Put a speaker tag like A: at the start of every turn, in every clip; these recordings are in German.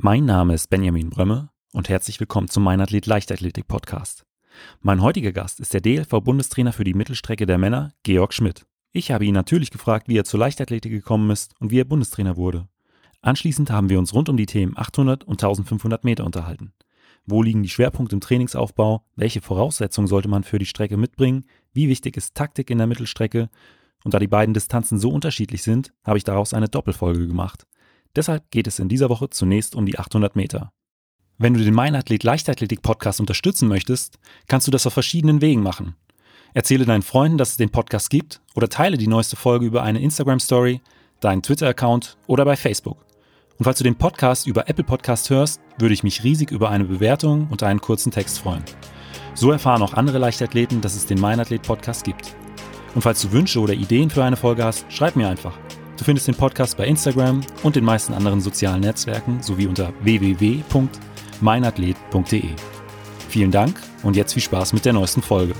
A: Mein Name ist Benjamin Brömme und herzlich willkommen zum Mein Athlet Leichtathletik Podcast. Mein heutiger Gast ist der DLV-Bundestrainer für die Mittelstrecke der Männer, Georg Schmidt. Ich habe ihn natürlich gefragt, wie er zur Leichtathletik gekommen ist und wie er Bundestrainer wurde. Anschließend haben wir uns rund um die Themen 800 und 1500 Meter unterhalten. Wo liegen die Schwerpunkte im Trainingsaufbau? Welche Voraussetzungen sollte man für die Strecke mitbringen? Wie wichtig ist Taktik in der Mittelstrecke? Und da die beiden Distanzen so unterschiedlich sind, habe ich daraus eine Doppelfolge gemacht. Deshalb geht es in dieser Woche zunächst um die 800 Meter. Wenn du den Mein Athlet Leichtathletik Podcast unterstützen möchtest, kannst du das auf verschiedenen Wegen machen. Erzähle deinen Freunden, dass es den Podcast gibt oder teile die neueste Folge über eine Instagram Story, deinen Twitter-Account oder bei Facebook. Und falls du den Podcast über Apple Podcast hörst, würde ich mich riesig über eine Bewertung und einen kurzen Text freuen. So erfahren auch andere Leichtathleten, dass es den Mein Athlet Podcast gibt. Und falls du Wünsche oder Ideen für eine Folge hast, schreib mir einfach. Du findest den Podcast bei Instagram und den meisten anderen sozialen Netzwerken sowie unter www.meinathlet.de. Vielen Dank und jetzt viel Spaß mit der neuesten Folge.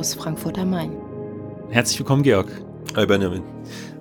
B: Aus Frankfurt am Main.
A: Herzlich willkommen, Georg.
C: Hi Benjamin.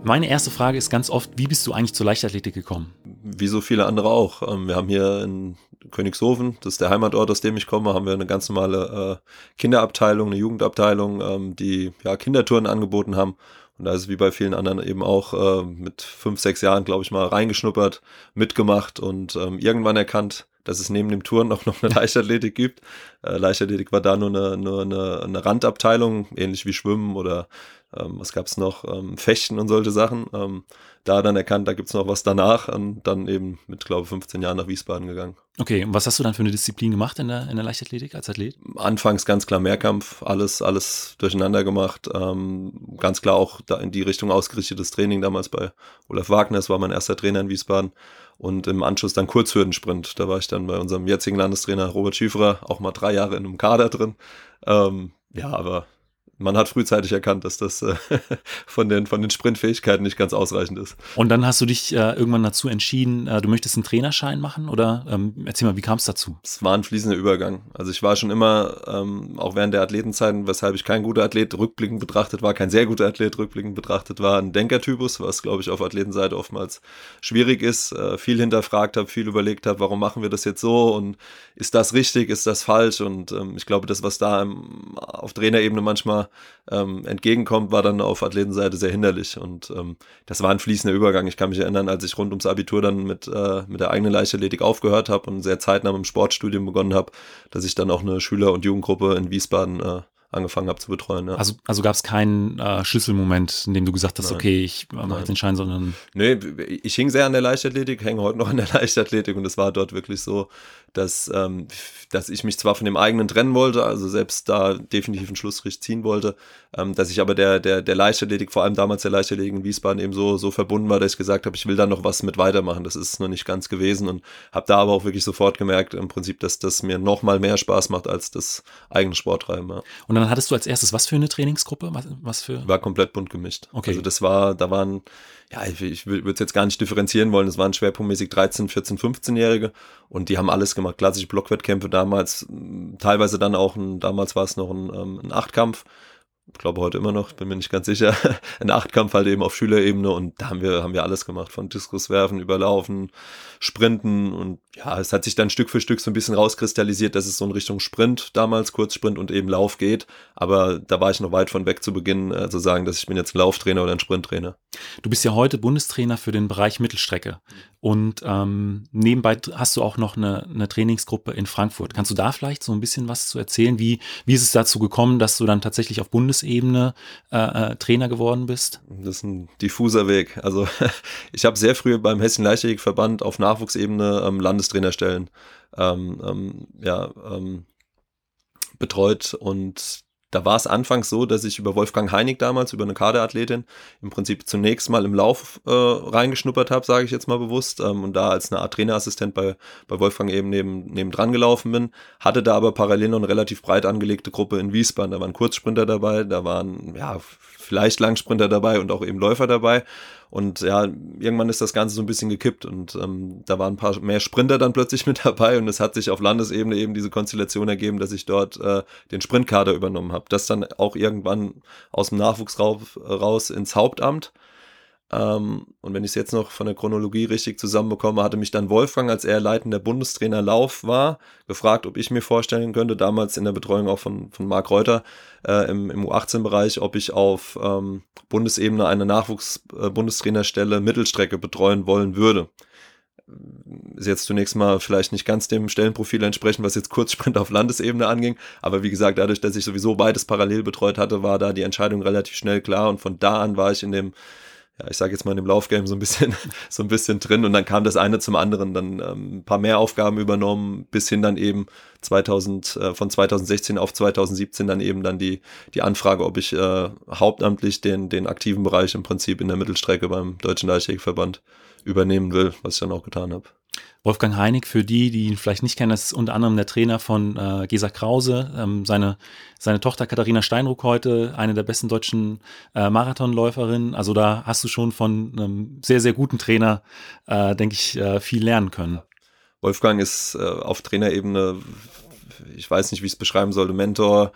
A: Meine erste Frage ist ganz oft, wie bist du eigentlich zur Leichtathletik gekommen?
C: Wie so viele andere auch. Ähm, wir haben hier in Königshofen, das ist der Heimatort, aus dem ich komme, haben wir eine ganz normale äh, Kinderabteilung, eine Jugendabteilung, ähm, die ja Kindertouren angeboten haben. Und da ist es wie bei vielen anderen eben auch äh, mit fünf, sechs Jahren, glaube ich mal, reingeschnuppert, mitgemacht und ähm, irgendwann erkannt, dass es neben dem Touren auch noch eine Leichtathletik gibt. Äh, Leichtathletik war da nur eine, nur eine, eine Randabteilung, ähnlich wie Schwimmen oder ähm, was gab es noch, ähm, Fechten und solche Sachen. Ähm, da dann erkannt, da gibt es noch was danach und dann eben mit, glaube ich, 15 Jahren nach Wiesbaden gegangen.
A: Okay, und was hast du dann für eine Disziplin gemacht in der, in der Leichtathletik als Athlet?
C: Anfangs ganz klar Mehrkampf, alles, alles durcheinander gemacht. Ähm, ganz klar auch da in die Richtung ausgerichtetes Training damals bei Olaf Wagner, das war mein erster Trainer in Wiesbaden. Und im Anschluss dann Kurzhürdensprint. Da war ich dann bei unserem jetzigen Landestrainer Robert Schieferer auch mal drei Jahre in einem Kader drin. Ähm, ja, aber man hat frühzeitig erkannt, dass das äh, von, den, von den Sprintfähigkeiten nicht ganz ausreichend ist.
A: Und dann hast du dich äh, irgendwann dazu entschieden, äh, du möchtest einen Trainerschein machen oder ähm, erzähl mal, wie kam es dazu?
C: Es war ein fließender Übergang. Also ich war schon immer, ähm, auch während der Athletenzeiten, weshalb ich kein guter Athlet rückblickend betrachtet war, kein sehr guter Athlet rückblickend betrachtet war, ein Denkertypus, was glaube ich auf Athletenseite oftmals schwierig ist. Äh, viel hinterfragt habe, viel überlegt habe, warum machen wir das jetzt so und ist das richtig, ist das falsch? Und ähm, ich glaube, das, was da im, auf Trainerebene manchmal ähm, entgegenkommt, war dann auf Athletenseite sehr hinderlich. Und ähm, das war ein fließender Übergang. Ich kann mich erinnern, als ich rund ums Abitur dann mit, äh, mit der eigenen Leichtathletik aufgehört habe und sehr zeitnah im Sportstudium begonnen habe, dass ich dann auch eine Schüler- und Jugendgruppe in Wiesbaden äh, angefangen habe zu betreuen. Ja.
A: Also, also gab es keinen äh, Schlüsselmoment, in dem du gesagt hast, Nein. okay, ich mache jetzt den Schein, sondern.
C: Nee, ich hing sehr an der Leichtathletik, hänge heute noch an der Leichtathletik und es war dort wirklich so, dass, ähm, dass ich mich zwar von dem eigenen trennen wollte, also selbst da definitiv einen Schlussstrich ziehen wollte, ähm, dass ich aber der, der, der Leichtathletik, vor allem damals der Leichtathletik in Wiesbaden eben so, so verbunden war, dass ich gesagt habe, ich will da noch was mit weitermachen. Das ist noch nicht ganz gewesen und habe da aber auch wirklich sofort gemerkt, im Prinzip, dass das mir noch mal mehr Spaß macht als das eigene Sporttreiben. Ja.
A: Und dann hattest du als erstes was für eine Trainingsgruppe? Was, was für?
C: War komplett bunt gemischt. Okay. Also das war, da waren ja, ich, ich würde es jetzt gar nicht differenzieren wollen. Es waren schwerpunktmäßig 13, 14, 15-Jährige und die haben alles gemacht. Klassische Blockwettkämpfe damals, teilweise dann auch, ein, damals war es noch ein, ähm, ein Achtkampf glaube heute immer noch, bin mir nicht ganz sicher, ein Achtkampf halt eben auf Schülerebene und da haben wir, haben wir alles gemacht, von Diskuswerfen, Überlaufen, Sprinten und ja, es hat sich dann Stück für Stück so ein bisschen rauskristallisiert, dass es so in Richtung Sprint damals, Kurzsprint und eben Lauf geht, aber da war ich noch weit von weg zu Beginn äh, zu sagen, dass ich bin jetzt ein Lauftrainer oder ein Sprinttrainer.
A: Du bist ja heute Bundestrainer für den Bereich Mittelstrecke und ähm, nebenbei hast du auch noch eine, eine Trainingsgruppe in Frankfurt. Kannst du da vielleicht so ein bisschen was zu erzählen? Wie, wie ist es dazu gekommen, dass du dann tatsächlich auf Bundesebene äh, äh, Trainer geworden bist?
C: Das ist ein diffuser Weg. Also ich habe sehr früh beim Hessischen Leichtathletikverband auf Nachwuchsebene ähm, Landestrainerstellen ähm, ähm, ja, ähm, betreut und da war es anfangs so, dass ich über Wolfgang Heinig damals, über eine Kaderathletin, im Prinzip zunächst mal im Lauf äh, reingeschnuppert habe, sage ich jetzt mal bewusst, ähm, und da als eine Art Trainerassistent bei, bei Wolfgang eben neben, neben dran gelaufen bin, hatte da aber parallel noch eine relativ breit angelegte Gruppe in Wiesbaden. Da waren Kurzsprinter dabei, da waren ja vielleicht Langsprinter dabei und auch eben Läufer dabei. Und ja, irgendwann ist das Ganze so ein bisschen gekippt und ähm, da waren ein paar mehr Sprinter dann plötzlich mit dabei und es hat sich auf Landesebene eben diese Konstellation ergeben, dass ich dort äh, den Sprintkader übernommen habe. Das dann auch irgendwann aus dem Nachwuchs raus ins Hauptamt ähm, und wenn ich es jetzt noch von der Chronologie richtig zusammenbekomme, hatte mich dann Wolfgang, als er leitender Bundestrainer Lauf war, gefragt, ob ich mir vorstellen könnte, damals in der Betreuung auch von, von Marc Reuter äh, im, im U18-Bereich, ob ich auf ähm, Bundesebene eine Nachwuchs-Bundestrainerstelle äh, Mittelstrecke betreuen wollen würde. Ist jetzt zunächst mal vielleicht nicht ganz dem Stellenprofil entsprechen, was jetzt Kurzsprint auf Landesebene anging. Aber wie gesagt, dadurch, dass ich sowieso beides parallel betreut hatte, war da die Entscheidung relativ schnell klar. Und von da an war ich in dem ja, ich sage jetzt mal in dem Laufgame so ein bisschen, so ein bisschen drin und dann kam das eine zum anderen, dann ähm, ein paar mehr Aufgaben übernommen, bis hin dann eben 2000, äh, von 2016 auf 2017 dann eben dann die, die Anfrage, ob ich äh, hauptamtlich den, den aktiven Bereich im Prinzip in der Mittelstrecke beim Deutschen Leichtathletikverband übernehmen will, was ich dann auch getan habe.
A: Wolfgang Heinig, für die, die ihn vielleicht nicht kennen, das ist unter anderem der Trainer von äh, Gesa Krause. Ähm, seine, seine Tochter Katharina Steinruck heute, eine der besten deutschen äh, Marathonläuferinnen. Also da hast du schon von einem sehr, sehr guten Trainer, äh, denke ich, äh, viel lernen können.
C: Wolfgang ist äh, auf Trainerebene ich weiß nicht, wie ich es beschreiben sollte, Mentor,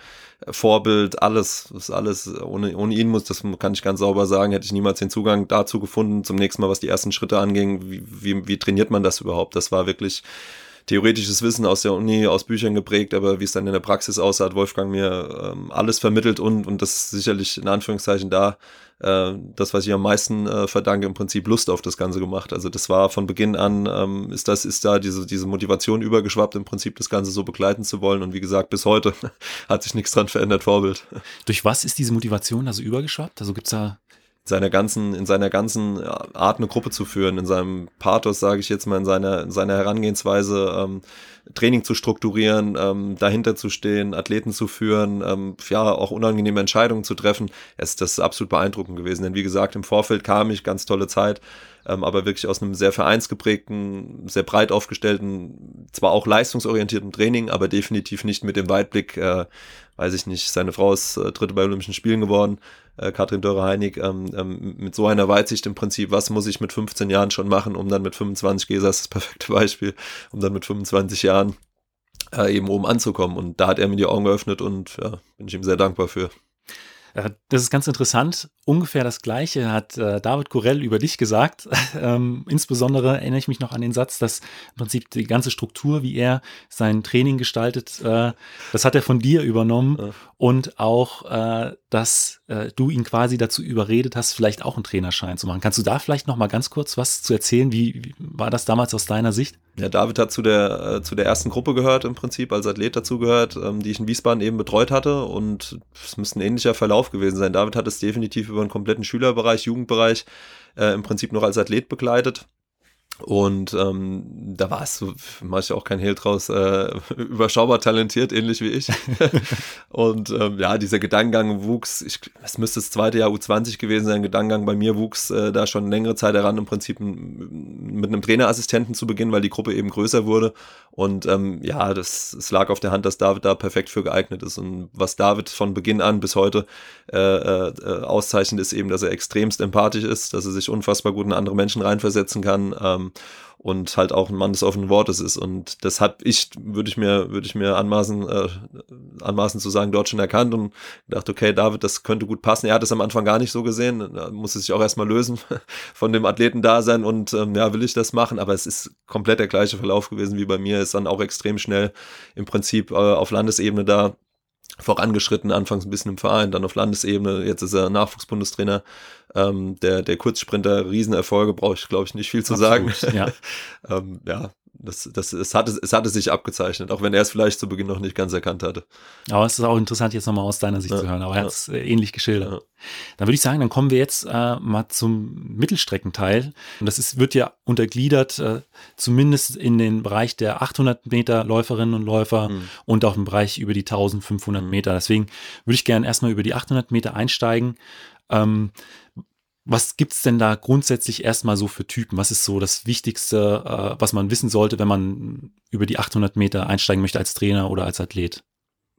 C: Vorbild, alles, das ist alles, ohne, ohne ihn muss, das kann ich ganz sauber sagen, hätte ich niemals den Zugang dazu gefunden, zum nächsten Mal, was die ersten Schritte anging, wie, wie, wie trainiert man das überhaupt? Das war wirklich, theoretisches Wissen aus der Uni, aus Büchern geprägt, aber wie es dann in der Praxis aussah, hat Wolfgang mir ähm, alles vermittelt und, und das ist sicherlich in Anführungszeichen da, äh, das, was ich am meisten äh, verdanke, im Prinzip Lust auf das Ganze gemacht. Also das war von Beginn an, ähm, ist das, ist da diese, diese Motivation übergeschwappt, im Prinzip das Ganze so begleiten zu wollen und wie gesagt, bis heute hat sich nichts dran verändert, Vorbild.
A: Durch was ist diese Motivation also übergeschwappt? Also gibt's da
C: seiner ganzen, in seiner ganzen äh, Art eine Gruppe zu führen, in seinem Pathos, sage ich jetzt mal, in seiner, in seiner Herangehensweise, ähm, Training zu strukturieren, ähm, dahinter zu stehen, Athleten zu führen, ähm, ja, auch unangenehme Entscheidungen zu treffen. Ist das absolut beeindruckend gewesen. Denn wie gesagt, im Vorfeld kam ich, ganz tolle Zeit, ähm, aber wirklich aus einem sehr vereinsgeprägten, sehr breit aufgestellten, zwar auch leistungsorientierten Training, aber definitiv nicht mit dem Weitblick, äh, weiß ich nicht, seine Frau ist äh, dritte bei Olympischen Spielen geworden, äh, Katrin Dörre-Heinig, ähm, ähm, mit so einer Weitsicht im Prinzip, was muss ich mit 15 Jahren schon machen, um dann mit 25, Gesa ist das perfekte Beispiel, um dann mit 25 Jahren äh, eben oben anzukommen. Und da hat er mir die Augen geöffnet und ja, bin ich ihm sehr dankbar für.
A: Äh, das ist ganz interessant. Ungefähr das Gleiche hat äh, David Corell über dich gesagt. ähm, insbesondere erinnere ich mich noch an den Satz, dass im Prinzip die ganze Struktur, wie er sein Training gestaltet, äh, das hat er von dir übernommen. Ja. Und auch, dass du ihn quasi dazu überredet hast, vielleicht auch einen Trainerschein zu machen. Kannst du da vielleicht noch mal ganz kurz was zu erzählen? Wie war das damals aus deiner Sicht?
C: Ja, David hat zu der, äh, zu der ersten Gruppe gehört, im Prinzip als Athlet dazu gehört, ähm, die ich in Wiesbaden eben betreut hatte. Und es müsste ein ähnlicher Verlauf gewesen sein. David hat es definitiv über einen kompletten Schülerbereich, Jugendbereich äh, im Prinzip noch als Athlet begleitet. Und ähm, da war es mache ich auch kein Hehl draus, äh, überschaubar talentiert, ähnlich wie ich. und ähm, ja, dieser Gedankengang wuchs, ich, es müsste das zweite Jahr U20 gewesen sein, Gedankengang bei mir wuchs äh, da schon längere Zeit heran, im Prinzip mit einem Trainerassistenten zu beginnen, weil die Gruppe eben größer wurde. Und ähm, ja, das, es lag auf der Hand, dass David da perfekt für geeignet ist. Und was David von Beginn an bis heute äh, äh, auszeichnet, ist eben, dass er extremst empathisch ist, dass er sich unfassbar gut in andere Menschen reinversetzen kann. Ähm, ähm, und halt auch ein Mann des offenen Wortes ist. Und das habe ich, würde ich mir, würde ich mir anmaßen, äh, anmaßen zu sagen, dort schon erkannt und gedacht, okay, David, das könnte gut passen. Er hat es am Anfang gar nicht so gesehen, da musste sich auch erstmal lösen von dem Athletendasein und ähm, ja, will ich das machen, aber es ist komplett der gleiche Verlauf gewesen wie bei mir, ist dann auch extrem schnell im Prinzip äh, auf Landesebene da vorangeschritten, anfangs ein bisschen im Verein, dann auf Landesebene, jetzt ist er Nachwuchsbundestrainer, ähm, der, der Kurzsprinter, Riesenerfolge, brauche ich, glaube ich, nicht viel zu Absolut, sagen. Ja. ähm, ja, Das, das, es, hatte, es hatte sich abgezeichnet, auch wenn er es vielleicht zu Beginn noch nicht ganz erkannt hatte.
A: Aber es ist auch interessant, jetzt nochmal aus deiner Sicht ja, zu hören. Aber er ja. hat es äh, ähnlich geschildert. Ja. Dann würde ich sagen, dann kommen wir jetzt äh, mal zum Mittelstreckenteil. Und das ist, wird ja untergliedert, äh, zumindest in den Bereich der 800 Meter Läuferinnen und Läufer mhm. und auch im Bereich über die 1500 mhm. Meter. Deswegen würde ich gerne erstmal über die 800 Meter einsteigen. Ähm, was gibt's denn da grundsätzlich erstmal so für Typen? Was ist so das Wichtigste, äh, was man wissen sollte, wenn man über die 800 Meter einsteigen möchte als Trainer oder als Athlet?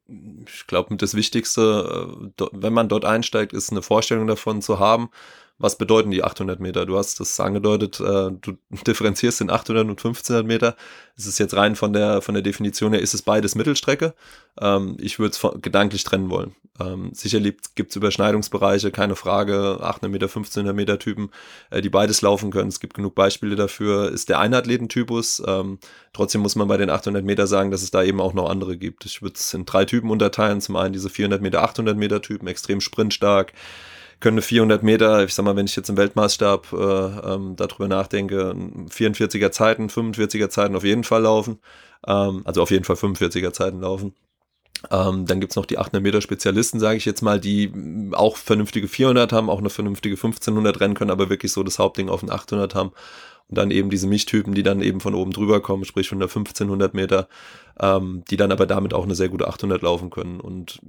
C: Ich glaube, das Wichtigste, äh, wenn man dort einsteigt, ist eine Vorstellung davon zu haben, was bedeuten die 800 Meter? Du hast das angedeutet, äh, du differenzierst in 800 und 1500 Meter. Es ist jetzt rein von der, von der Definition her, ist es beides Mittelstrecke. Ähm, ich würde es gedanklich trennen wollen. Ähm, sicherlich gibt es Überschneidungsbereiche, keine Frage, 800 Meter, 1500 Meter Typen, äh, die beides laufen können. Es gibt genug Beispiele dafür. Ist der Einathletentypus. Ähm, trotzdem muss man bei den 800 Meter sagen, dass es da eben auch noch andere gibt. Ich würde es in drei Typen unterteilen. Zum einen diese 400 Meter, 800 Meter Typen, extrem sprintstark können 400 Meter, ich sag mal, wenn ich jetzt im Weltmaßstab äh, ähm, darüber nachdenke, 44er Zeiten, 45er Zeiten auf jeden Fall laufen. Ähm, also auf jeden Fall 45er Zeiten laufen. Ähm, dann gibt's noch die 800 Meter Spezialisten, sage ich jetzt mal, die auch vernünftige 400 haben, auch eine vernünftige 1500 rennen können, aber wirklich so das Hauptding auf den 800 haben. Und dann eben diese Mischtypen, die dann eben von oben drüber kommen, sprich von der 1500 Meter, ähm, die dann aber damit auch eine sehr gute 800 laufen können. Und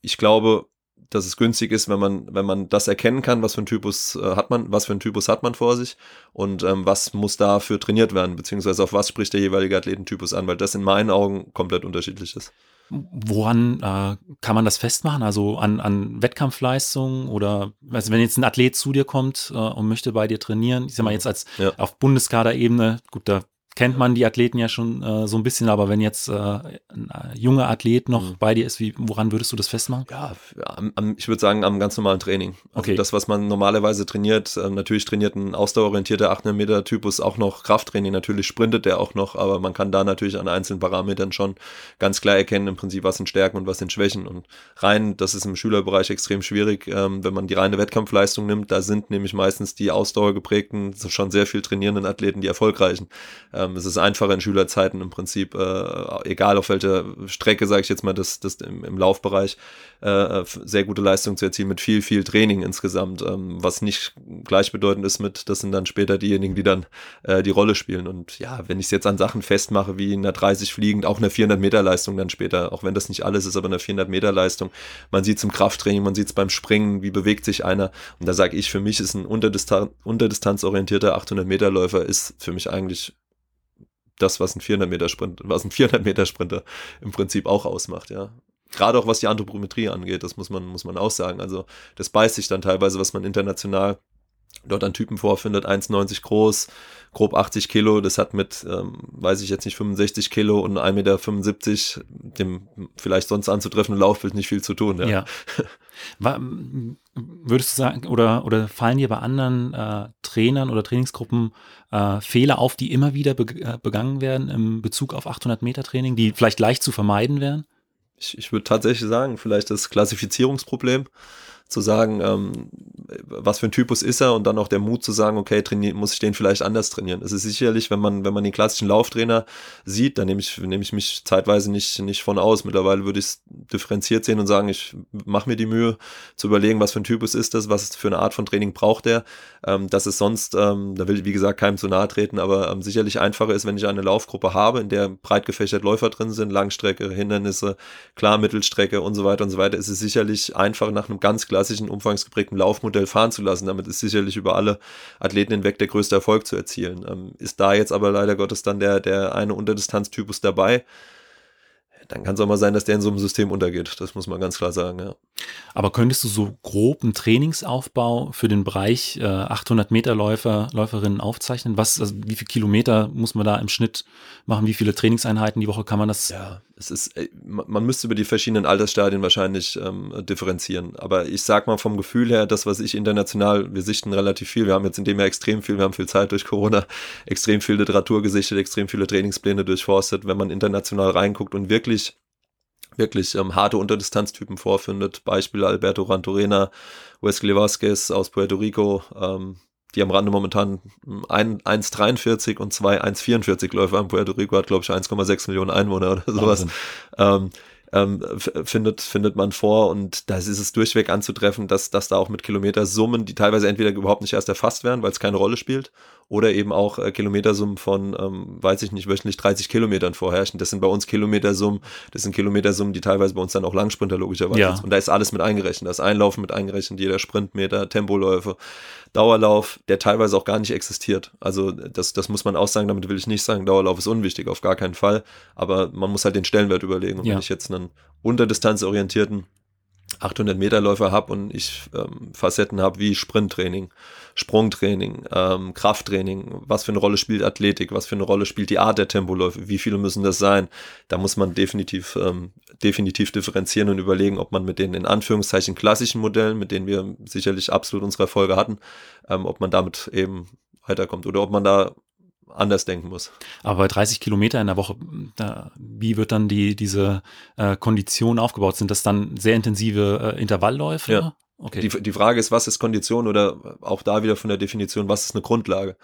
C: ich glaube, dass es günstig ist, wenn man, wenn man das erkennen kann, was für ein Typus äh, hat man, was für ein Typus hat man vor sich und ähm, was muss dafür trainiert werden, beziehungsweise auf was spricht der jeweilige Athletentypus an, weil das in meinen Augen komplett unterschiedlich ist.
A: Woran äh, kann man das festmachen? Also an, an Wettkampfleistungen oder also wenn jetzt ein Athlet zu dir kommt äh, und möchte bei dir trainieren, ich sag mal mhm. jetzt als ja. auf Bundeskaderebene, gut, da kennt man die Athleten ja schon äh, so ein bisschen, aber wenn jetzt äh, ein äh, junger Athlet noch mhm. bei dir ist, wie, woran würdest du das festmachen?
C: Ja, am, am, ich würde sagen, am ganz normalen Training. Also okay. Das, was man normalerweise trainiert, äh, natürlich trainiert ein ausdauerorientierter 800 Meter Typus auch noch Krafttraining, natürlich sprintet der auch noch, aber man kann da natürlich an einzelnen Parametern schon ganz klar erkennen, im Prinzip, was sind Stärken und was sind Schwächen. Und rein, das ist im Schülerbereich extrem schwierig, ähm, wenn man die reine Wettkampfleistung nimmt, da sind nämlich meistens die ausdauergeprägten, schon sehr viel trainierenden Athleten die erfolgreichen. Ähm, ähm, es ist einfacher in Schülerzeiten im Prinzip, äh, egal auf welcher Strecke, sage ich jetzt mal, das, das im, im Laufbereich, äh, sehr gute Leistung zu erzielen mit viel, viel Training insgesamt, ähm, was nicht gleichbedeutend ist mit, das sind dann später diejenigen, die dann äh, die Rolle spielen. Und ja, wenn ich es jetzt an Sachen festmache, wie in der 30 fliegend, auch eine 400 Meter Leistung dann später, auch wenn das nicht alles ist, aber eine 400 Meter Leistung, man sieht es im Krafttraining, man sieht es beim Springen, wie bewegt sich einer. Und da sage ich, für mich ist ein unterdistan unterdistanzorientierter 800 Meter Läufer ist für mich eigentlich das, was ein 400 Meter Sprint, was ein 400 Meter Sprinter im Prinzip auch ausmacht, ja. Gerade auch was die Anthropometrie angeht, das muss man, muss man auch sagen. Also, das beißt sich dann teilweise, was man international dort an Typen vorfindet, 1,90 groß, grob 80 Kilo, das hat mit, ähm, weiß ich jetzt nicht, 65 Kilo und 1,75 Meter, dem vielleicht sonst anzutreffenden Laufbild nicht viel zu tun. Ja.
A: ja. Würdest du sagen, oder, oder fallen dir bei anderen äh, Trainern oder Trainingsgruppen äh, Fehler auf, die immer wieder be äh, begangen werden im Bezug auf 800 Meter Training, die vielleicht leicht zu vermeiden wären?
C: Ich, ich würde tatsächlich sagen, vielleicht das Klassifizierungsproblem zu sagen, ähm, was für ein Typus ist er und dann auch der Mut zu sagen, okay, trainier, muss ich den vielleicht anders trainieren. Es ist sicherlich, wenn man, wenn man den klassischen Lauftrainer sieht, dann nehme ich, nehme ich mich zeitweise nicht, nicht von aus. Mittlerweile würde ich es differenziert sehen und sagen, ich mache mir die Mühe zu überlegen, was für ein Typus ist das, was für eine Art von Training braucht er. Ähm, dass es sonst, ähm, da will ich wie gesagt keinem zu nahe treten, aber ähm, sicherlich einfacher ist, wenn ich eine Laufgruppe habe, in der breit gefächert Läufer drin sind, Langstrecke, Hindernisse, klar Mittelstrecke und so weiter und so weiter, ist es sicherlich einfach nach einem ganz klaren klassischen, umfangsgeprägten Laufmodell fahren zu lassen. Damit ist sicherlich über alle Athleten hinweg der größte Erfolg zu erzielen. Ähm, ist da jetzt aber leider Gottes dann der, der eine Unterdistanztypus dabei, dann kann es auch mal sein, dass der in so einem System untergeht. Das muss man ganz klar sagen, ja.
A: Aber könntest du so grob einen Trainingsaufbau für den Bereich äh, 800 Meter Läufer, Läuferinnen aufzeichnen? Was, also wie viele Kilometer muss man da im Schnitt machen? Wie viele Trainingseinheiten die Woche kann man das?
C: Ja, es ist, äh, man müsste über die verschiedenen Altersstadien wahrscheinlich ähm, differenzieren. Aber ich sag mal vom Gefühl her, das, was ich international, wir sichten relativ viel. Wir haben jetzt in dem Jahr extrem viel, wir haben viel Zeit durch Corona, extrem viel Literatur gesichtet, extrem viele Trainingspläne durchforstet. Wenn man international reinguckt und wirklich wirklich ähm, harte Unterdistanztypen vorfindet. Beispiel Alberto Rantorena, Wesley Vasquez aus Puerto Rico, ähm, die am Rande momentan 1,43 und zwei 1,44 Läufer haben. Puerto Rico hat, glaube ich, 1,6 Millionen Einwohner oder sowas. Ähm, ähm, findet, findet man vor und da ist es durchweg anzutreffen, dass, dass da auch mit Kilometersummen, die teilweise entweder überhaupt nicht erst erfasst werden, weil es keine Rolle spielt, oder eben auch äh, Kilometersummen von, ähm, weiß ich nicht, wöchentlich 30 Kilometern vorherrschen. Das sind bei uns Kilometersummen, das sind Kilometersummen, die teilweise bei uns dann auch Langsprinter logischerweise ja. sind. Und da ist alles mit eingerechnet. Das Einlaufen mit eingerechnet, jeder Sprintmeter, Tempoläufe, Dauerlauf, der teilweise auch gar nicht existiert. Also das, das muss man auch sagen, damit will ich nicht sagen, Dauerlauf ist unwichtig, auf gar keinen Fall. Aber man muss halt den Stellenwert überlegen. Und ja. wenn ich jetzt einen unterdistanzorientierten 800 Meter Läufer habe und ich ähm, Facetten habe wie Sprinttraining, Sprungtraining, ähm, Krafttraining, was für eine Rolle spielt Athletik, was für eine Rolle spielt die Art der Tempoläufe, wie viele müssen das sein, da muss man definitiv, ähm, definitiv differenzieren und überlegen, ob man mit den in Anführungszeichen klassischen Modellen, mit denen wir sicherlich absolut unsere Erfolge hatten, ähm, ob man damit eben weiterkommt oder ob man da anders denken muss.
A: Aber bei 30 Kilometer in der Woche, da, wie wird dann die, diese äh, Kondition aufgebaut? Sind das dann sehr intensive äh, Intervallläufe?
C: Ja. Okay. Die, die Frage ist, was ist Kondition oder auch da wieder von der Definition, was ist eine Grundlage?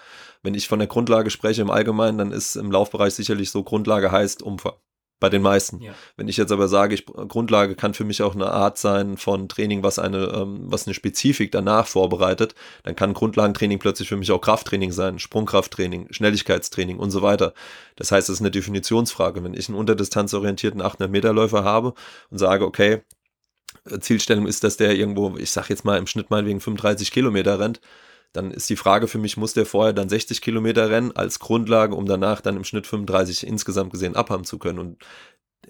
C: Wenn ich von der Grundlage spreche im Allgemeinen, dann ist im Laufbereich sicherlich so, Grundlage heißt Umfang bei den meisten. Ja. Wenn ich jetzt aber sage, ich, Grundlage kann für mich auch eine Art sein von Training, was eine, ähm, was eine Spezifik danach vorbereitet, dann kann Grundlagentraining plötzlich für mich auch Krafttraining sein, Sprungkrafttraining, Schnelligkeitstraining und so weiter. Das heißt, es ist eine Definitionsfrage. Wenn ich einen unterdistanzorientierten 800 Meter Läufer habe und sage, okay, Zielstellung ist, dass der irgendwo, ich sag jetzt mal im Schnitt mal wegen 35 Kilometer rennt, dann ist die Frage für mich, muss der vorher dann 60 Kilometer rennen als Grundlage, um danach dann im Schnitt 35 insgesamt gesehen abhaben zu können. Und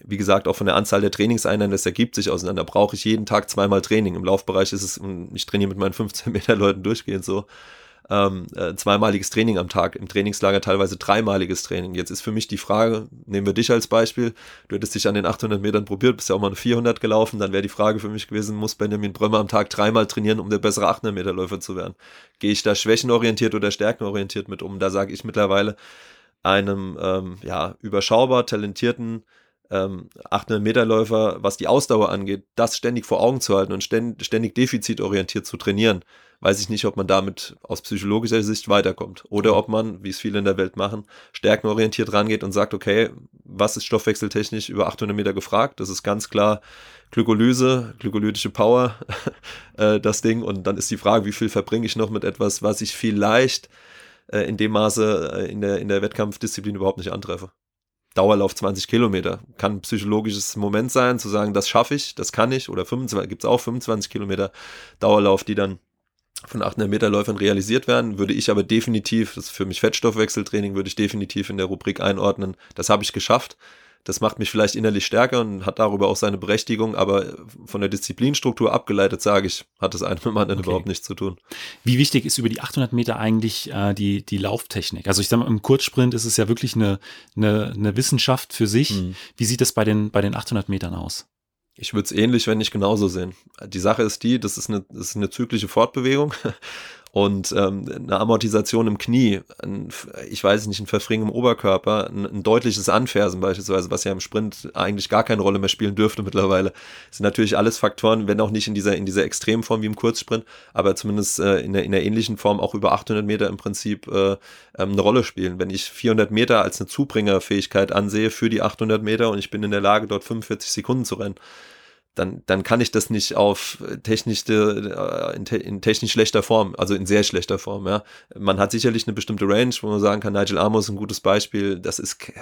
C: wie gesagt, auch von der Anzahl der Trainingseinheiten, das ergibt sich auseinander. Brauche ich jeden Tag zweimal Training. Im Laufbereich ist es, ich trainiere mit meinen 15 Meter Leuten durchgehend so ähm, äh, zweimaliges Training am Tag, im Trainingslager teilweise dreimaliges Training. Jetzt ist für mich die Frage, nehmen wir dich als Beispiel, du hättest dich an den 800 Metern probiert, bist ja auch mal eine 400 gelaufen, dann wäre die Frage für mich gewesen, muss Benjamin Brömer am Tag dreimal trainieren, um der bessere 800 Meter Läufer zu werden? Gehe ich da schwächenorientiert oder stärkenorientiert mit um? Da sage ich mittlerweile einem ähm, ja, überschaubar talentierten ähm, 800 Meter Läufer, was die Ausdauer angeht, das ständig vor Augen zu halten und ständig, ständig defizitorientiert zu trainieren weiß ich nicht, ob man damit aus psychologischer Sicht weiterkommt. Oder ob man, wie es viele in der Welt machen, stärkenorientiert rangeht und sagt, okay, was ist stoffwechseltechnisch über 800 Meter gefragt? Das ist ganz klar Glykolyse, glykolytische Power, äh, das Ding. Und dann ist die Frage, wie viel verbringe ich noch mit etwas, was ich vielleicht äh, in dem Maße äh, in, der, in der Wettkampfdisziplin überhaupt nicht antreffe. Dauerlauf 20 Kilometer. Kann ein psychologisches Moment sein, zu sagen, das schaffe ich, das kann ich. Oder 25, gibt es auch 25 Kilometer Dauerlauf, die dann von 800 Meter Läufern realisiert werden, würde ich aber definitiv, das ist für mich Fettstoffwechseltraining, würde ich definitiv in der Rubrik einordnen. Das habe ich geschafft. Das macht mich vielleicht innerlich stärker und hat darüber auch seine Berechtigung, aber von der Disziplinstruktur abgeleitet, sage ich, hat das eine mit dem anderen okay. überhaupt nichts zu tun.
A: Wie wichtig ist über die 800 Meter eigentlich äh, die, die Lauftechnik? Also ich sage mal, im Kurzsprint ist es ja wirklich eine, eine, eine Wissenschaft für sich. Mhm. Wie sieht das bei den, bei den 800 Metern aus?
C: Ich würde es ähnlich, wenn nicht genauso sehen. Die Sache ist die, das ist eine, das ist eine zyklische Fortbewegung und ähm, eine Amortisation im Knie, ein, ich weiß nicht, ein Verfringen im Oberkörper, ein, ein, deutliches Anfersen beispielsweise, was ja im Sprint eigentlich gar keine Rolle mehr spielen dürfte mittlerweile, das sind natürlich alles Faktoren, wenn auch nicht in dieser, in dieser Extremform wie im Kurzsprint, aber zumindest äh, in, der, in der ähnlichen Form auch über 800 Meter im Prinzip äh, ähm, eine Rolle spielen. Wenn ich 400 Meter als eine Zubringerfähigkeit ansehe für die 800 Meter und ich bin in der Lage, dort 45 Sekunden zu rennen, dann, dann kann ich das nicht auf technisch, äh, in, in, technisch schlechter Form, also in sehr schlechter Form, ja. Man hat sicherlich eine bestimmte Range, wo man sagen kann, Nigel Amos ist ein gutes Beispiel, das ist,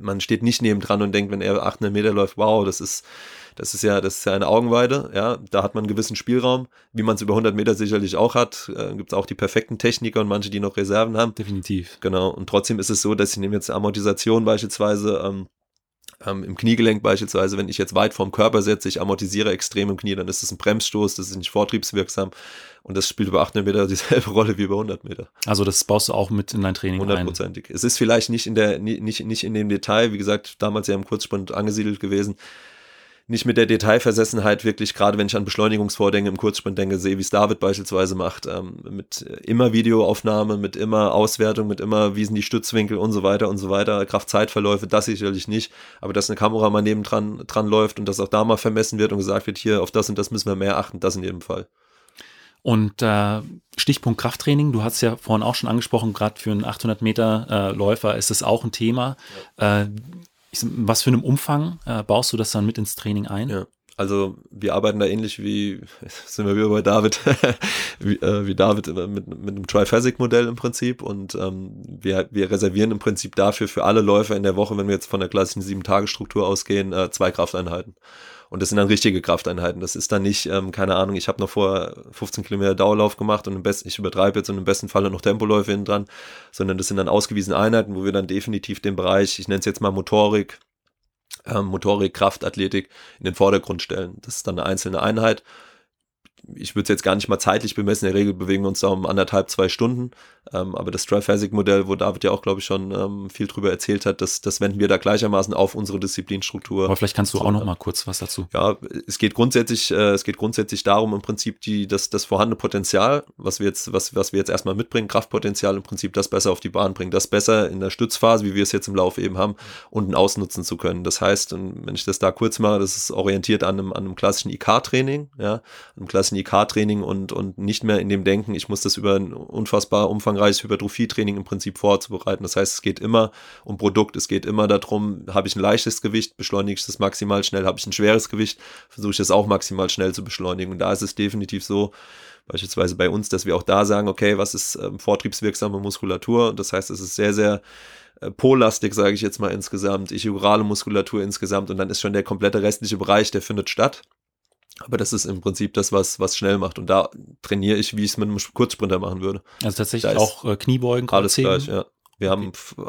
C: man steht nicht nebendran und denkt, wenn er 800 Meter läuft, wow, das ist, das ist ja, das ist ja eine Augenweide, ja, da hat man einen gewissen Spielraum, wie man es über 100 Meter sicherlich auch hat, äh, gibt es auch die perfekten Techniker und manche, die noch Reserven haben.
A: Definitiv.
C: Genau, und trotzdem ist es so, dass ich nehme jetzt Amortisation beispielsweise, ähm, ähm, Im Kniegelenk beispielsweise, wenn ich jetzt weit vorm Körper setze, ich amortisiere extrem im Knie, dann ist es ein Bremsstoß, das ist nicht vortriebswirksam und das spielt über 800 Meter dieselbe Rolle wie über 100 Meter.
A: Also das baust du auch mit in dein Training
C: Hundertprozentig. Es ist vielleicht nicht in der, nicht, nicht in dem Detail, wie gesagt, damals ja im Kurzsprint angesiedelt gewesen, nicht mit der Detailversessenheit wirklich, gerade wenn ich an Beschleunigungsvorgänge im Kurzsprint denke, sehe, wie es David beispielsweise macht, ähm, mit immer Videoaufnahme, mit immer Auswertung, mit immer, wie sind die Stützwinkel und so weiter und so weiter, Kraft-Zeitverläufe, das sicherlich nicht, aber dass eine Kamera mal nebendran dran läuft und dass auch da mal vermessen wird und gesagt wird, hier, auf das und das müssen wir mehr achten, das in jedem Fall.
A: Und äh, Stichpunkt Krafttraining, du hast ja vorhin auch schon angesprochen, gerade für einen 800 Meter äh, Läufer ist es auch ein Thema. Ja. Äh, was für einem Umfang äh, baust du das dann mit ins Training ein?
C: Ja. Also wir arbeiten da ähnlich wie, sind wir wieder bei David, wie, äh, wie, David mit, mit einem Triphasic-Modell im Prinzip und ähm, wir, wir reservieren im Prinzip dafür für alle Läufer in der Woche, wenn wir jetzt von der klassischen Sieben-Tage-Struktur ausgehen, äh, zwei Krafteinheiten. Und das sind dann richtige Krafteinheiten. Das ist dann nicht, ähm, keine Ahnung, ich habe noch vor 15 Kilometer Dauerlauf gemacht und im besten, ich übertreibe jetzt und im besten Falle noch Tempoläufe hinten dran, sondern das sind dann ausgewiesene Einheiten, wo wir dann definitiv den Bereich, ich nenne es jetzt mal Motorik, ähm, Motorik, Kraft, Athletik in den Vordergrund stellen. Das ist dann eine einzelne Einheit ich würde es jetzt gar nicht mal zeitlich bemessen. In der Regel bewegen wir uns da um anderthalb, zwei Stunden. Ähm, aber das Triphasic-Modell, wo David ja auch, glaube ich, schon ähm, viel drüber erzählt hat, das, das wenden wir da gleichermaßen auf unsere Disziplinstruktur.
A: Aber vielleicht kannst du auch noch mal kurz was dazu.
C: Ja, es geht grundsätzlich, äh, es geht grundsätzlich darum, im Prinzip die, das, das vorhandene Potenzial, was wir jetzt, was, was wir jetzt erstmal mitbringen, Kraftpotenzial im Prinzip das besser auf die Bahn bringen, das besser in der Stützphase, wie wir es jetzt im Lauf eben haben, unten ausnutzen zu können. Das heißt, wenn ich das da kurz mache, das ist orientiert an einem, an einem klassischen IK-Training, ja, einem klassischen IK-Training und, und nicht mehr in dem Denken, ich muss das über ein unfassbar umfangreiches Hypertrophie-Training im Prinzip vorzubereiten. Das heißt, es geht immer um Produkt, es geht immer darum, habe ich ein leichtes Gewicht, beschleunige ich das maximal schnell, habe ich ein schweres Gewicht, versuche ich das auch maximal schnell zu beschleunigen. Und da ist es definitiv so, beispielsweise bei uns, dass wir auch da sagen, okay, was ist ähm, vortriebswirksame Muskulatur? Das heißt, es ist sehr, sehr äh, Polastik, sage ich jetzt mal insgesamt, ichurale Muskulatur insgesamt und dann ist schon der komplette restliche Bereich, der findet statt. Aber das ist im Prinzip das, was, was schnell macht. Und da trainiere ich, wie ich es mit einem Kurzsprinter machen würde.
A: Also tatsächlich auch äh, Kniebeugen,
C: Alles gleich, ja. Wir haben äh,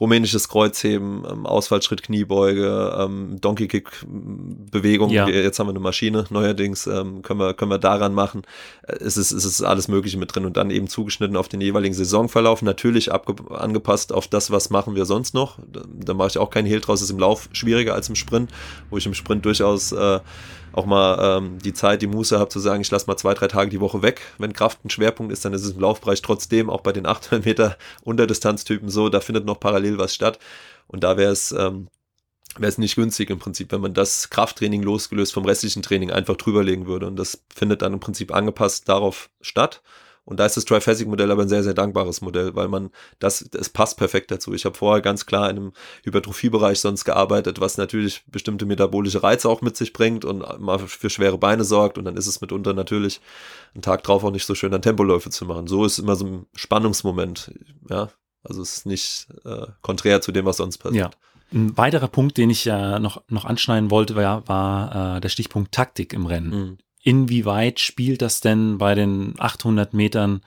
C: rumänisches Kreuzheben, ähm, Ausfallschritt, Kniebeuge, ähm, Donkey Kick Bewegung. Ja. Jetzt haben wir eine Maschine. Neuerdings ähm, können wir können wir daran machen. Äh, es ist es ist alles Mögliche mit drin und dann eben zugeschnitten auf den jeweiligen Saisonverlauf. Natürlich angepasst auf das, was machen wir sonst noch. Da, da mache ich auch keinen Hehl draus. Das ist im Lauf schwieriger als im Sprint, wo ich im Sprint durchaus äh, auch mal ähm, die Zeit, die Muße habe zu sagen, ich lasse mal zwei, drei Tage die Woche weg. Wenn Kraft ein Schwerpunkt ist, dann ist es im Laufbereich trotzdem auch bei den 800 Meter Unterdistanztypen so, da findet noch parallel was statt. Und da wäre es ähm, es nicht günstig im Prinzip, wenn man das Krafttraining losgelöst vom restlichen Training einfach drüberlegen würde. Und das findet dann im Prinzip angepasst darauf statt. Und da ist das Triphasic-Modell aber ein sehr, sehr dankbares Modell, weil man das, das passt perfekt dazu. Ich habe vorher ganz klar in einem Hypertrophiebereich sonst gearbeitet, was natürlich bestimmte metabolische Reize auch mit sich bringt und mal für schwere Beine sorgt. Und dann ist es mitunter natürlich einen Tag drauf auch nicht so schön, dann Tempoläufe zu machen. So ist immer so ein Spannungsmoment. Ja, also es ist nicht äh, konträr zu dem, was sonst passiert.
A: Ja. Ein weiterer Punkt, den ich äh, noch, noch anschneiden wollte, war, war äh, der Stichpunkt Taktik im Rennen. Mhm inwieweit spielt das denn bei den 800 Metern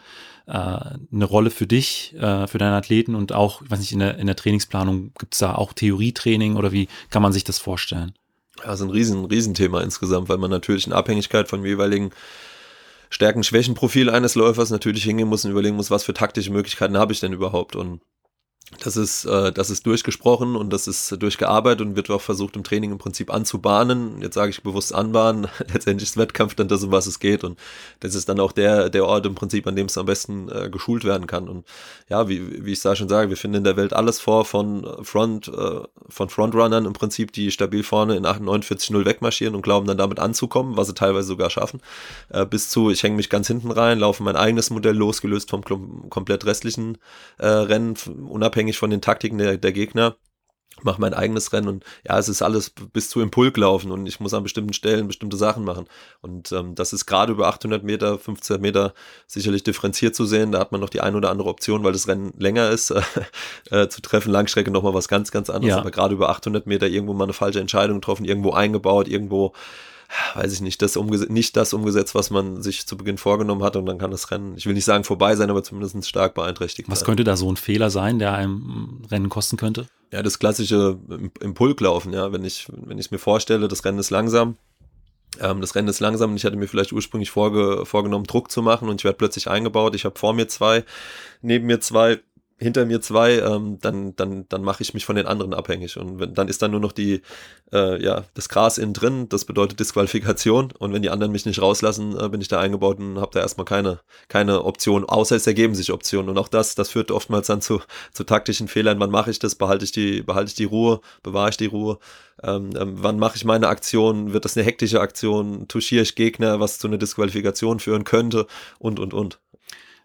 A: äh, eine Rolle für dich, äh, für deinen Athleten und auch, ich weiß nicht, in der, in der Trainingsplanung gibt es da auch Theorietraining oder wie kann man sich das vorstellen?
C: Ja, ist ein riesen, Riesenthema insgesamt, weil man natürlich in Abhängigkeit von jeweiligen Stärken-Schwächen-Profil eines Läufers natürlich hingehen muss und überlegen muss, was für taktische Möglichkeiten habe ich denn überhaupt? Und das ist, äh, das ist durchgesprochen und das ist durchgearbeitet und wird auch versucht im Training im Prinzip anzubahnen. Jetzt sage ich bewusst anbahnen. Letztendlich ist Wettkampf dann das, um was es geht. Und das ist dann auch der, der Ort im Prinzip, an dem es am besten äh, geschult werden kann. Und ja, wie, wie ich da schon sage, wir finden in der Welt alles vor von Front, äh, von Frontrunnern im Prinzip, die stabil vorne in 49-0 wegmarschieren und glauben dann damit anzukommen, was sie teilweise sogar schaffen, äh, bis zu, ich hänge mich ganz hinten rein, laufe mein eigenes Modell losgelöst vom komplett restlichen äh, Rennen, unabhängig unabhängig von den Taktiken der, der Gegner mache mein eigenes Rennen und ja, es ist alles bis zu Impulk laufen und ich muss an bestimmten Stellen bestimmte Sachen machen. Und ähm, das ist gerade über 800 Meter, 1500 Meter sicherlich differenziert zu sehen. Da hat man noch die ein oder andere Option, weil das Rennen länger ist, äh, zu treffen. Langstrecke nochmal was ganz, ganz anderes. Ja. Aber gerade über 800 Meter irgendwo mal eine falsche Entscheidung getroffen, irgendwo eingebaut, irgendwo weiß ich nicht, das nicht das umgesetzt, was man sich zu Beginn vorgenommen hat und dann kann das Rennen, ich will nicht sagen vorbei sein, aber zumindest stark beeinträchtigt
A: Was sein. könnte da so ein Fehler sein, der einem Rennen kosten könnte?
C: Ja, das klassische Impulklaufen, ja, wenn ich, wenn ich mir vorstelle, das Rennen ist langsam, ähm, das Rennen ist langsam und ich hatte mir vielleicht ursprünglich vorge vorgenommen, Druck zu machen und ich werde plötzlich eingebaut. Ich habe vor mir zwei, neben mir zwei hinter mir zwei, ähm, dann, dann, dann mache ich mich von den anderen abhängig. Und wenn, dann ist dann nur noch die, äh, ja, das Gras innen drin, das bedeutet Disqualifikation. Und wenn die anderen mich nicht rauslassen, äh, bin ich da eingebaut und habe da erstmal keine, keine Option, außer es ergeben sich Optionen. Und auch das, das führt oftmals dann zu, zu taktischen Fehlern. Wann mache ich das? Behalte ich die, behalte ich die Ruhe, bewahre ich die Ruhe? Ähm, ähm, wann mache ich meine Aktion? Wird das eine hektische Aktion? Touchiere ich Gegner, was zu einer Disqualifikation führen könnte? Und, und, und.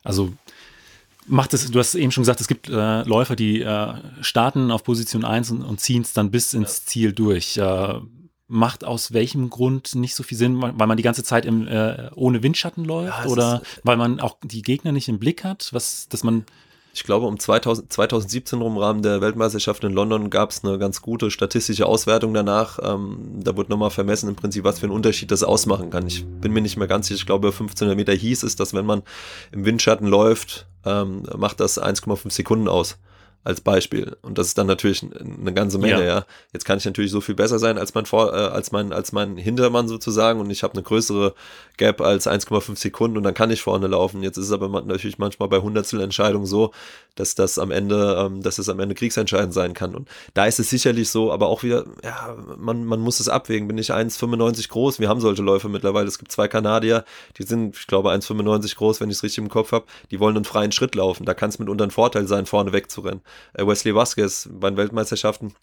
A: Also macht es, du hast eben schon gesagt, es gibt äh, Läufer, die äh, starten auf Position 1 und, und ziehen es dann bis ins. Ziel durch. Äh, macht aus welchem Grund nicht so viel Sinn, weil man die ganze Zeit im, äh, ohne Windschatten läuft ja, oder ist, weil man auch die Gegner nicht im Blick hat, was, dass man
C: ich glaube, um 2000, 2017 rum im Rahmen der Weltmeisterschaft in London gab es eine ganz gute statistische Auswertung danach. Ähm, da wurde nochmal vermessen im Prinzip, was für einen Unterschied das ausmachen kann. Ich bin mir nicht mehr ganz sicher, ich glaube 1500 Meter hieß es, dass wenn man im Windschatten läuft, ähm, macht das 1,5 Sekunden aus als Beispiel. Und das ist dann natürlich eine ganze Menge, ja. ja. Jetzt kann ich natürlich so viel besser sein als mein Vor äh, als mein, als mein Hintermann sozusagen und ich habe eine größere Gap als 1,5 Sekunden und dann kann ich vorne laufen. Jetzt ist es aber natürlich manchmal bei Hundertstelentscheidungen so, dass das am Ende, ähm, dass es am Ende kriegsentscheidend sein kann. Und da ist es sicherlich so, aber auch wieder, ja, man, man muss es abwägen. Bin ich 1,95 groß? Wir haben solche Läufe mittlerweile. Es gibt zwei Kanadier, die sind, ich glaube, 1,95 groß, wenn ich es richtig im Kopf habe. Die wollen einen freien Schritt laufen. Da kann es mitunter ein Vorteil sein, vorne wegzurennen. Äh, Wesley Vasquez bei den Weltmeisterschaften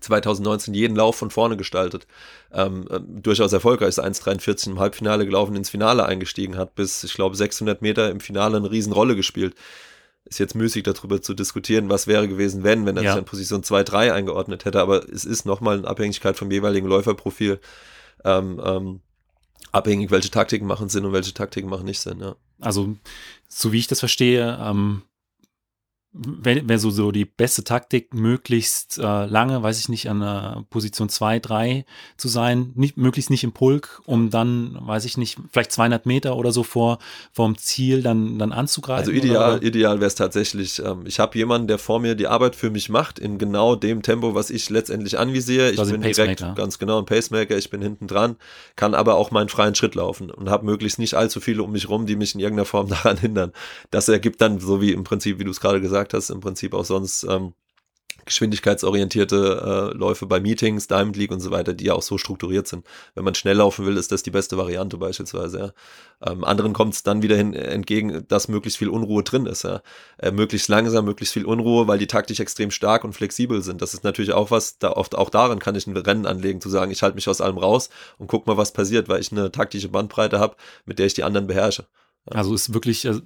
C: 2019 jeden Lauf von vorne gestaltet. Ähm, äh, durchaus erfolgreich, ist 1,43 im Halbfinale gelaufen, ins Finale eingestiegen, hat bis, ich glaube, 600 Meter im Finale eine Riesenrolle gespielt. Ist jetzt müßig darüber zu diskutieren, was wäre gewesen, wenn, wenn er ja. sich in Position 2-3 eingeordnet hätte, aber es ist nochmal in Abhängigkeit vom jeweiligen Läuferprofil ähm, ähm, abhängig, welche Taktiken machen Sinn und welche Taktiken machen nicht Sinn, ja.
A: Also, so wie ich das verstehe, ähm, wäre so, so die beste Taktik, möglichst äh, lange, weiß ich nicht, an der Position 2, 3 zu sein, nicht, möglichst nicht im Pulk, um dann, weiß ich nicht, vielleicht 200 Meter oder so vor vom Ziel dann, dann anzugreifen?
C: Also ideal, ideal wäre es tatsächlich, ähm, ich habe jemanden, der vor mir die Arbeit für mich macht, in genau dem Tempo, was ich letztendlich anvisiere. Ich bin direkt ganz genau ein Pacemaker, ich bin hinten dran, kann aber auch meinen freien Schritt laufen und habe möglichst nicht allzu viele um mich rum, die mich in irgendeiner Form daran hindern. Das ergibt dann, so wie im Prinzip, wie du es gerade gesagt gesagt hast, im Prinzip auch sonst ähm, geschwindigkeitsorientierte äh, Läufe bei Meetings, Diamond League und so weiter, die ja auch so strukturiert sind. Wenn man schnell laufen will, ist das die beste Variante beispielsweise. Ja. Ähm, anderen kommt es dann wieder hin, entgegen, dass möglichst viel Unruhe drin ist. Ja. Äh, möglichst langsam, möglichst viel Unruhe, weil die taktisch extrem stark und flexibel sind. Das ist natürlich auch was, da oft auch daran kann ich ein Rennen anlegen, zu sagen, ich halte mich aus allem raus und guck mal, was passiert, weil ich eine taktische Bandbreite habe, mit der ich die anderen beherrsche.
A: Also ist wirklich äh,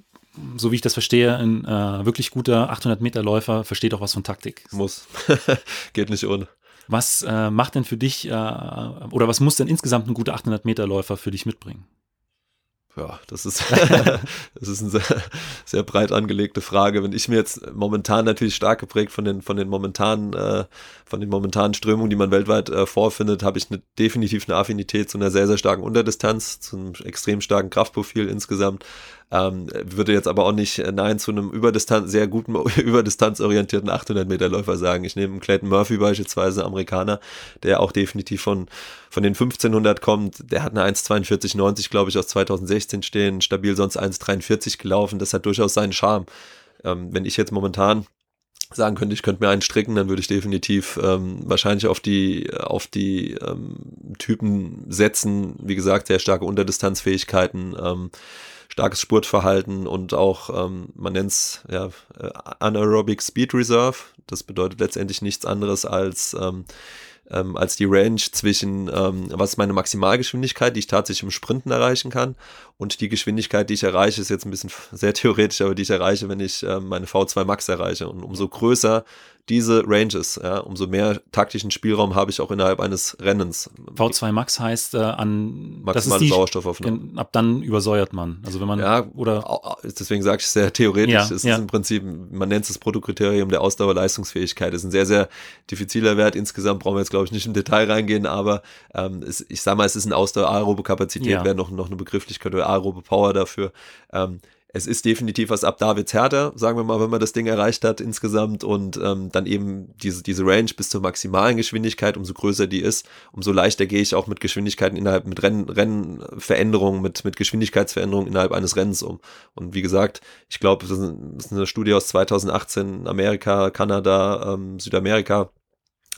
A: so wie ich das verstehe, ein äh, wirklich guter 800-Meter-Läufer versteht auch was von Taktik.
C: Muss. Geht nicht ohne.
A: Was äh, macht denn für dich äh, oder was muss denn insgesamt ein guter 800-Meter-Läufer für dich mitbringen?
C: Ja, das ist, das ist eine sehr, sehr, breit angelegte Frage. Wenn ich mir jetzt momentan natürlich stark geprägt von den, von den momentanen, äh, von den momentanen Strömungen, die man weltweit äh, vorfindet, habe ich eine, definitiv eine Affinität zu einer sehr, sehr starken Unterdistanz, zu einem extrem starken Kraftprofil insgesamt. Ähm, würde jetzt aber auch nicht äh, Nein zu einem Überdistanz, sehr guten, überdistanzorientierten 800 Meter Läufer sagen. Ich nehme Clayton Murphy beispielsweise, Amerikaner, der auch definitiv von, von den 1500 kommt. Der hat eine 1,42,90, glaube ich, aus 2016 stehen, stabil sonst 1,43 gelaufen. Das hat durchaus seinen Charme. Ähm, wenn ich jetzt momentan sagen könnte, ich könnte mir einen stricken, dann würde ich definitiv ähm, wahrscheinlich auf die auf die ähm, Typen setzen. Wie gesagt, sehr starke Unterdistanzfähigkeiten. Ähm, starkes Spurtverhalten und auch, ähm, man nennt es ja, äh, Anaerobic Speed Reserve. Das bedeutet letztendlich nichts anderes als ähm, ähm, als die Range zwischen, ähm, was ist meine Maximalgeschwindigkeit, die ich tatsächlich im Sprinten erreichen kann, und die Geschwindigkeit, die ich erreiche, ist jetzt ein bisschen sehr theoretisch, aber die ich erreiche, wenn ich ähm, meine V2 Max erreiche. Und umso größer diese Ranges, ja, umso mehr taktischen Spielraum habe ich auch innerhalb eines Rennens.
A: V2 Max heißt äh, an
C: maximale die, Sauerstoffaufnahme.
A: Ab dann übersäuert man. Also wenn man
C: ja, oder deswegen sage ich sehr theoretisch. Ja, es ja. ist im Prinzip, man nennt es das Produktokriterium der Ausdauerleistungsfähigkeit. Das ist ein sehr sehr diffiziler Wert. Insgesamt brauchen wir jetzt glaube ich nicht im Detail reingehen, aber ähm, es, ich sage mal, es ist eine Ausdauer aerobe Kapazität, ja. wäre noch noch eine Begrifflichkeit oder aerobe Power dafür. Ähm, es ist definitiv was ab da wird's härter, sagen wir mal, wenn man das Ding erreicht hat insgesamt und ähm, dann eben diese, diese Range bis zur maximalen Geschwindigkeit, umso größer die ist, umso leichter gehe ich auch mit Geschwindigkeiten innerhalb, mit Rennen, Rennveränderungen, mit, mit Geschwindigkeitsveränderungen innerhalb eines Rennens um. Und wie gesagt, ich glaube, das ist eine Studie aus 2018, Amerika, Kanada, ähm, Südamerika,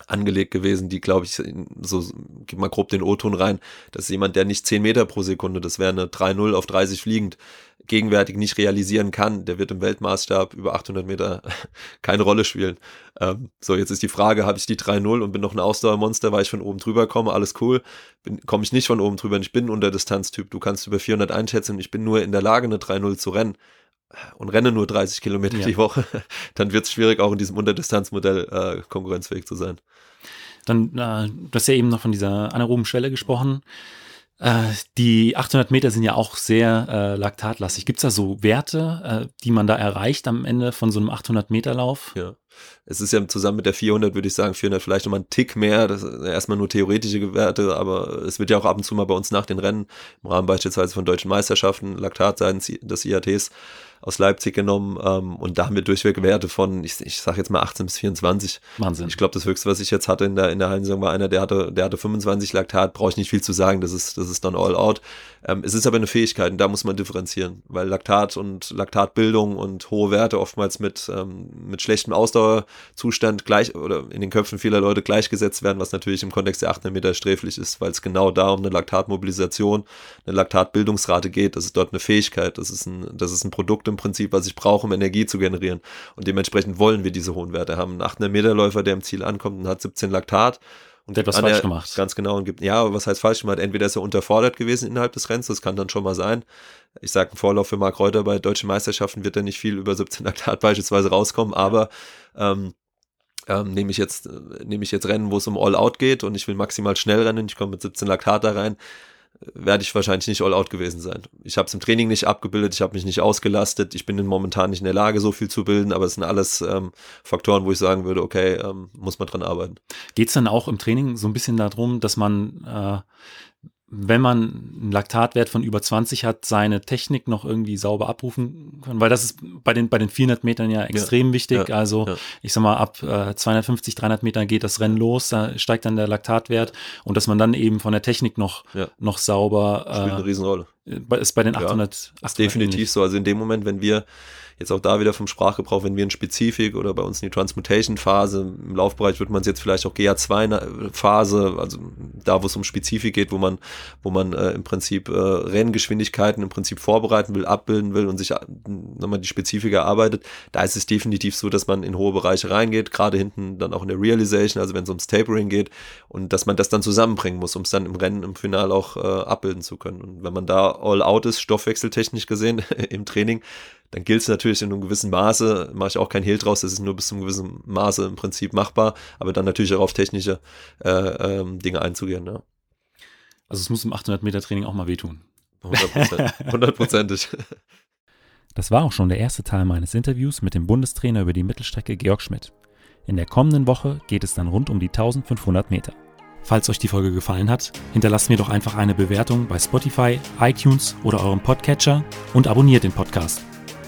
C: angelegt gewesen, die, glaube ich, so, gib mal grob den O-Ton rein, das ist jemand, der nicht 10 Meter pro Sekunde, das wäre eine 3-0 auf 30 fliegend, gegenwärtig nicht realisieren kann, der wird im Weltmaßstab über 800 Meter keine Rolle spielen. Ähm, so, jetzt ist die Frage, habe ich die 3-0 und bin noch ein Ausdauermonster, weil ich von oben drüber komme, alles cool. Komme ich nicht von oben drüber, ich bin ein Unterdistanztyp, du kannst über 400 einschätzen, ich bin nur in der Lage, eine 3-0 zu rennen und renne nur 30 Kilometer ja. die Woche, dann wird es schwierig, auch in diesem Unterdistanzmodell äh, konkurrenzfähig zu sein.
A: Dann, äh, du hast ja eben noch von dieser anaeroben Schwelle gesprochen. Äh, die 800 Meter sind ja auch sehr äh, laktatlastig. Gibt es da so Werte, äh, die man da erreicht am Ende von so einem 800 Meter Lauf?
C: Ja. Es ist ja zusammen mit der 400, würde ich sagen, 400 vielleicht nochmal ein Tick mehr. Das sind erstmal nur theoretische Werte, aber es wird ja auch ab und zu mal bei uns nach den Rennen, im Rahmen beispielsweise von deutschen Meisterschaften, Laktat seitens des IATs, aus Leipzig genommen ähm, und da haben wir durchweg Werte von, ich, ich sage jetzt mal 18 bis 24.
A: Wahnsinn.
C: Ich glaube, das höchste, was ich jetzt hatte in der, in der Hallensaison, war einer, der hatte, der hatte 25 Laktat, brauche ich nicht viel zu sagen, das ist, das ist dann all out. Ähm, es ist aber eine Fähigkeit und da muss man differenzieren, weil Laktat und Laktatbildung und hohe Werte oftmals mit, ähm, mit schlechtem Ausdauerzustand gleich oder in den Köpfen vieler Leute gleichgesetzt werden, was natürlich im Kontext der 800 Meter sträflich ist, weil es genau da um eine Laktatmobilisation, eine Laktatbildungsrate geht. Das ist dort eine Fähigkeit, das ist ein, das ist ein Produkt im Prinzip, was ich brauche, um Energie zu generieren. Und dementsprechend wollen wir diese hohen Werte haben. Ein 800 Meter Läufer, der im Ziel ankommt und hat 17 Laktat.
A: Und der hat was falsch gemacht.
C: Ganz genau. Und gibt, ja, was heißt falsch gemacht? Entweder ist er unterfordert gewesen innerhalb des Rennens, das kann dann schon mal sein. Ich sage, ein Vorlauf für Marc Reuter bei deutschen Meisterschaften wird er nicht viel über 17 Laktat beispielsweise rauskommen, aber ähm, ähm, nehme ich jetzt, äh, nehme ich jetzt Rennen, wo es um All-Out geht und ich will maximal schnell rennen, ich komme mit 17 Laktat da rein, werde ich wahrscheinlich nicht all out gewesen sein. Ich habe es im Training nicht abgebildet, ich habe mich nicht ausgelastet, ich bin momentan nicht in der Lage, so viel zu bilden, aber es sind alles ähm, Faktoren, wo ich sagen würde, okay, ähm, muss man dran arbeiten.
A: Geht es dann auch im Training so ein bisschen darum, dass man äh, wenn man einen Laktatwert von über 20 hat, seine Technik noch irgendwie sauber abrufen kann, weil das ist bei den, bei den 400 Metern ja extrem ja, wichtig. Ja, also ja. ich sag mal, ab äh, 250, 300 Metern geht das Rennen los, da steigt dann der Laktatwert und dass man dann eben von der Technik noch, noch sauber.
C: Äh, Spielt eine Riesenrolle.
A: Ist bei den 800.
C: Ja, ist definitiv ähnlich. so. Also in dem Moment, wenn wir Jetzt auch da wieder vom Sprachgebrauch, wenn wir in Spezifik oder bei uns in die Transmutation-Phase, im Laufbereich wird man es jetzt vielleicht auch GA2-Phase, also da, wo es um Spezifik geht, wo man, wo man äh, im Prinzip äh, Renngeschwindigkeiten im Prinzip vorbereiten will, abbilden will und sich nochmal die Spezifik erarbeitet, da ist es definitiv so, dass man in hohe Bereiche reingeht, gerade hinten dann auch in der Realization, also wenn es ums Tapering geht und dass man das dann zusammenbringen muss, um es dann im Rennen im Final auch äh, abbilden zu können. Und wenn man da all out ist, stoffwechseltechnisch gesehen im Training, dann gilt es natürlich in einem gewissen Maße, mache ich auch kein Hehl draus, das ist nur bis zu einem gewissen Maße im Prinzip machbar, aber dann natürlich auch auf technische äh, ähm, Dinge einzugehen. Ja.
A: Also es muss im 800 Meter Training auch mal wehtun.
C: Hundertprozentig.
A: Das war auch schon der erste Teil meines Interviews mit dem Bundestrainer über die Mittelstrecke Georg Schmidt. In der kommenden Woche geht es dann rund um die 1500 Meter. Falls euch die Folge gefallen hat, hinterlasst mir doch einfach eine Bewertung bei Spotify, iTunes oder eurem Podcatcher und abonniert den Podcast.